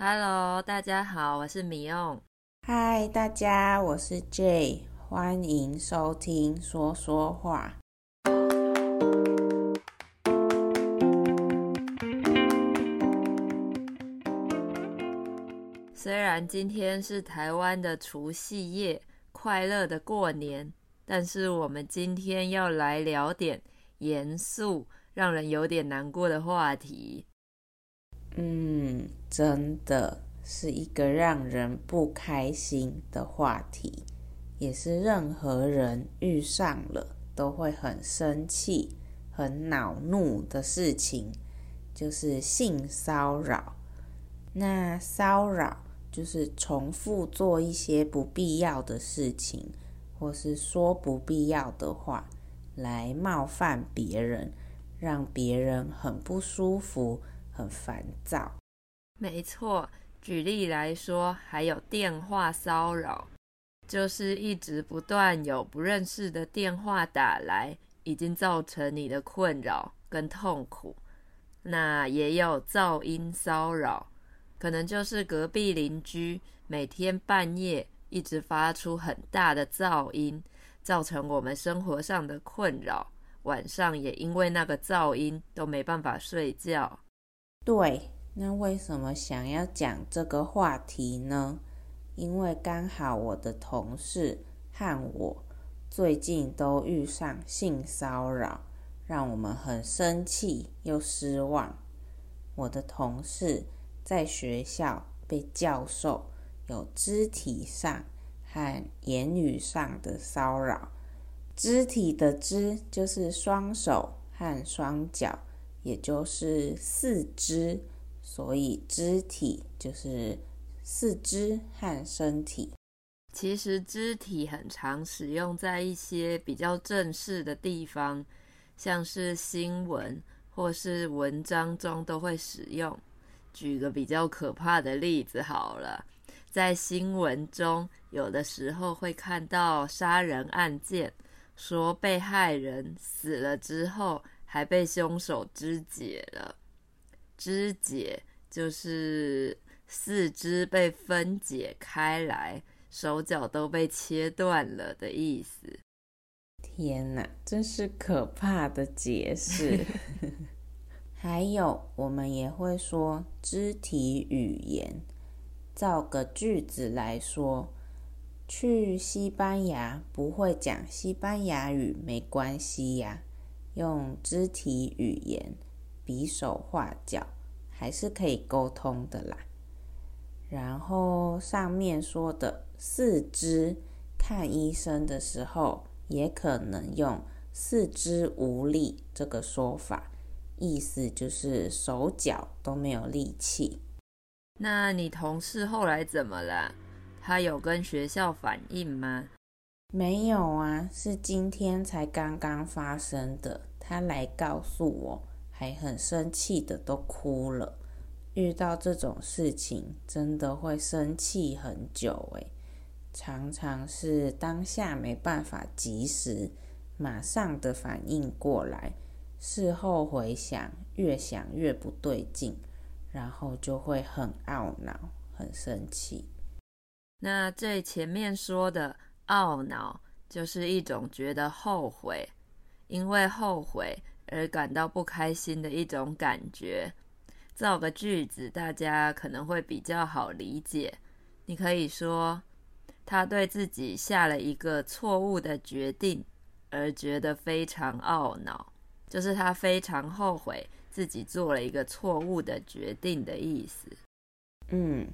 Hello，大家好，我是米用。Hi，大家，我是 Jay，欢迎收听说说话。虽然今天是台湾的除夕夜，快乐的过年，但是我们今天要来聊点严肃、让人有点难过的话题。嗯，真的是一个让人不开心的话题，也是任何人遇上了都会很生气、很恼怒的事情，就是性骚扰。那骚扰就是重复做一些不必要的事情，或是说不必要的话，来冒犯别人，让别人很不舒服。很烦躁，没错。举例来说，还有电话骚扰，就是一直不断有不认识的电话打来，已经造成你的困扰跟痛苦。那也有噪音骚扰，可能就是隔壁邻居每天半夜一直发出很大的噪音，造成我们生活上的困扰，晚上也因为那个噪音都没办法睡觉。对，那为什么想要讲这个话题呢？因为刚好我的同事和我最近都遇上性骚扰，让我们很生气又失望。我的同事在学校被教授有肢体上和言语上的骚扰，肢体的肢就是双手和双脚。也就是四肢，所以肢体就是四肢和身体。其实肢体很常使用在一些比较正式的地方，像是新闻或是文章中都会使用。举个比较可怕的例子好了，在新闻中，有的时候会看到杀人案件，说被害人死了之后。还被凶手肢解了，肢解就是四肢被分解开来，手脚都被切断了的意思。天哪，真是可怕的解释。还有，我们也会说肢体语言。造个句子来说，去西班牙不会讲西班牙语没关系呀。用肢体语言比手画脚还是可以沟通的啦。然后上面说的四肢看医生的时候，也可能用四肢无力这个说法，意思就是手脚都没有力气。那你同事后来怎么了？他有跟学校反映吗？没有啊，是今天才刚刚发生的。他来告诉我，还很生气的都哭了。遇到这种事情，真的会生气很久诶，常常是当下没办法及时、马上的反应过来，事后回想，越想越不对劲，然后就会很懊恼、很生气。那最前面说的懊恼，就是一种觉得后悔。因为后悔而感到不开心的一种感觉。造个句子，大家可能会比较好理解。你可以说，他对自己下了一个错误的决定而觉得非常懊恼，就是他非常后悔自己做了一个错误的决定的意思。嗯，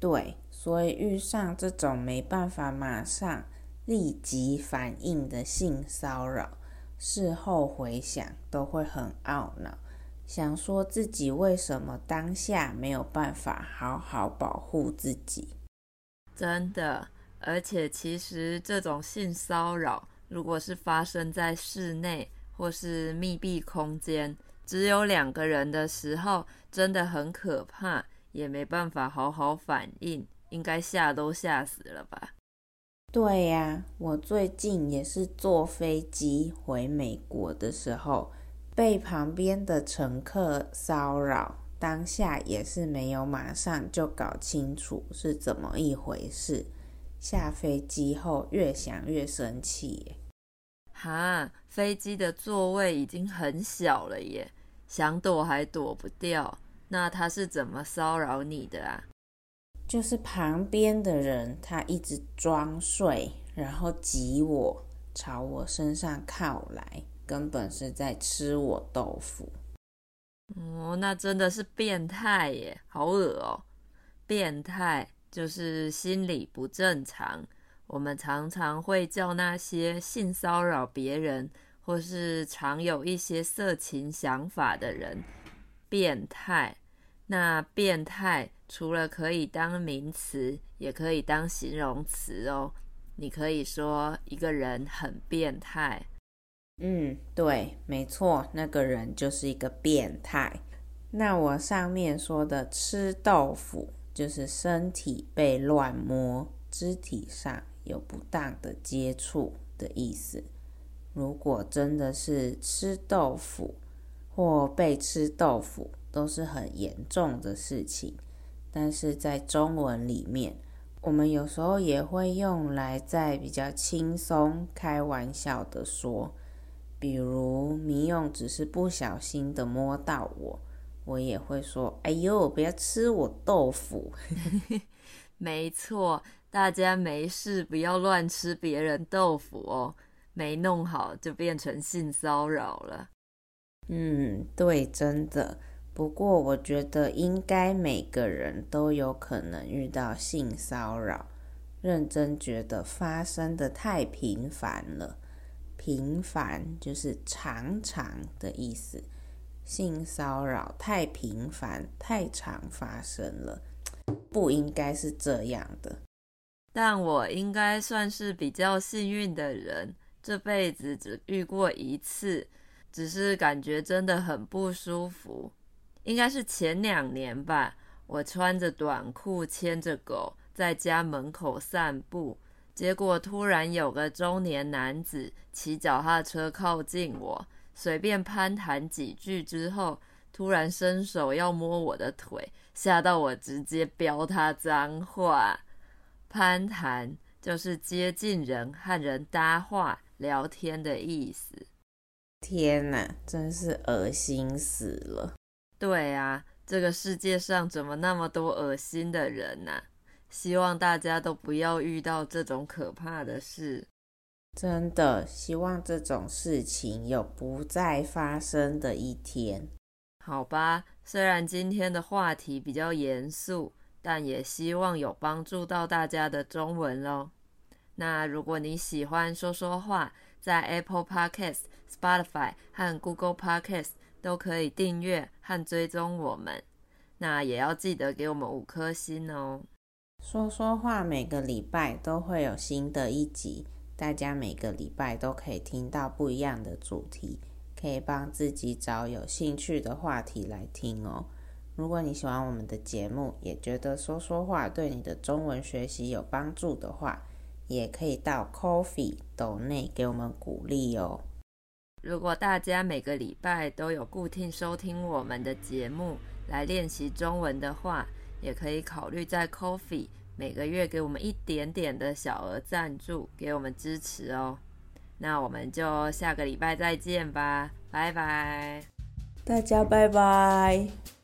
对，所以遇上这种没办法马上立即反应的性骚扰。事后回想都会很懊恼，想说自己为什么当下没有办法好好保护自己。真的，而且其实这种性骚扰，如果是发生在室内或是密闭空间，只有两个人的时候，真的很可怕，也没办法好好反应，应该吓都吓死了吧。对呀，我最近也是坐飞机回美国的时候，被旁边的乘客骚扰，当下也是没有马上就搞清楚是怎么一回事。下飞机后越想越生气。哈，飞机的座位已经很小了耶，想躲还躲不掉。那他是怎么骚扰你的啊？就是旁边的人，他一直装睡，然后挤我，朝我身上靠来，根本是在吃我豆腐。哦，那真的是变态耶，好恶哦！变态就是心理不正常。我们常常会叫那些性骚扰别人，或是常有一些色情想法的人变态。那变态除了可以当名词，也可以当形容词哦。你可以说一个人很变态。嗯，对，没错，那个人就是一个变态。那我上面说的吃豆腐，就是身体被乱摸，肢体上有不当的接触的意思。如果真的是吃豆腐或被吃豆腐，都是很严重的事情。但是在中文里面，我们有时候也会用来在比较轻松、开玩笑的说。比如米勇只是不小心的摸到我，我也会说：“哎呦，不要吃我豆腐。” 没错，大家没事不要乱吃别人豆腐哦，没弄好就变成性骚扰了。嗯，对，真的。不过我觉得应该每个人都有可能遇到性骚扰，认真觉得发生的太频繁了。频繁就是常常的意思，性骚扰太频繁、太常发生了，不应该是这样的。但我应该算是比较幸运的人，这辈子只遇过一次，只是感觉真的很不舒服。应该是前两年吧，我穿着短裤牵着狗在家门口散步。结果突然有个中年男子骑脚踏车靠近我，随便攀谈几句之后，突然伸手要摸我的腿，吓到我直接飙他脏话。攀谈就是接近人和人搭话聊天的意思。天哪，真是恶心死了！对啊，这个世界上怎么那么多恶心的人呢？希望大家都不要遇到这种可怕的事。真的，希望这种事情有不再发生的一天。好吧，虽然今天的话题比较严肃，但也希望有帮助到大家的中文喽。那如果你喜欢说说话，在 Apple Podcast、Spotify 和 Google Podcast 都可以订阅和追踪我们。那也要记得给我们五颗星哦。说说话，每个礼拜都会有新的一集，大家每个礼拜都可以听到不一样的主题，可以帮自己找有兴趣的话题来听哦。如果你喜欢我们的节目，也觉得说说话对你的中文学习有帮助的话，也可以到 Coffee 斗内给我们鼓励哦。如果大家每个礼拜都有固定收听我们的节目来练习中文的话，也可以考虑在 Coffee 每个月给我们一点点的小额赞助，给我们支持哦。那我们就下个礼拜再见吧，拜拜，大家拜拜。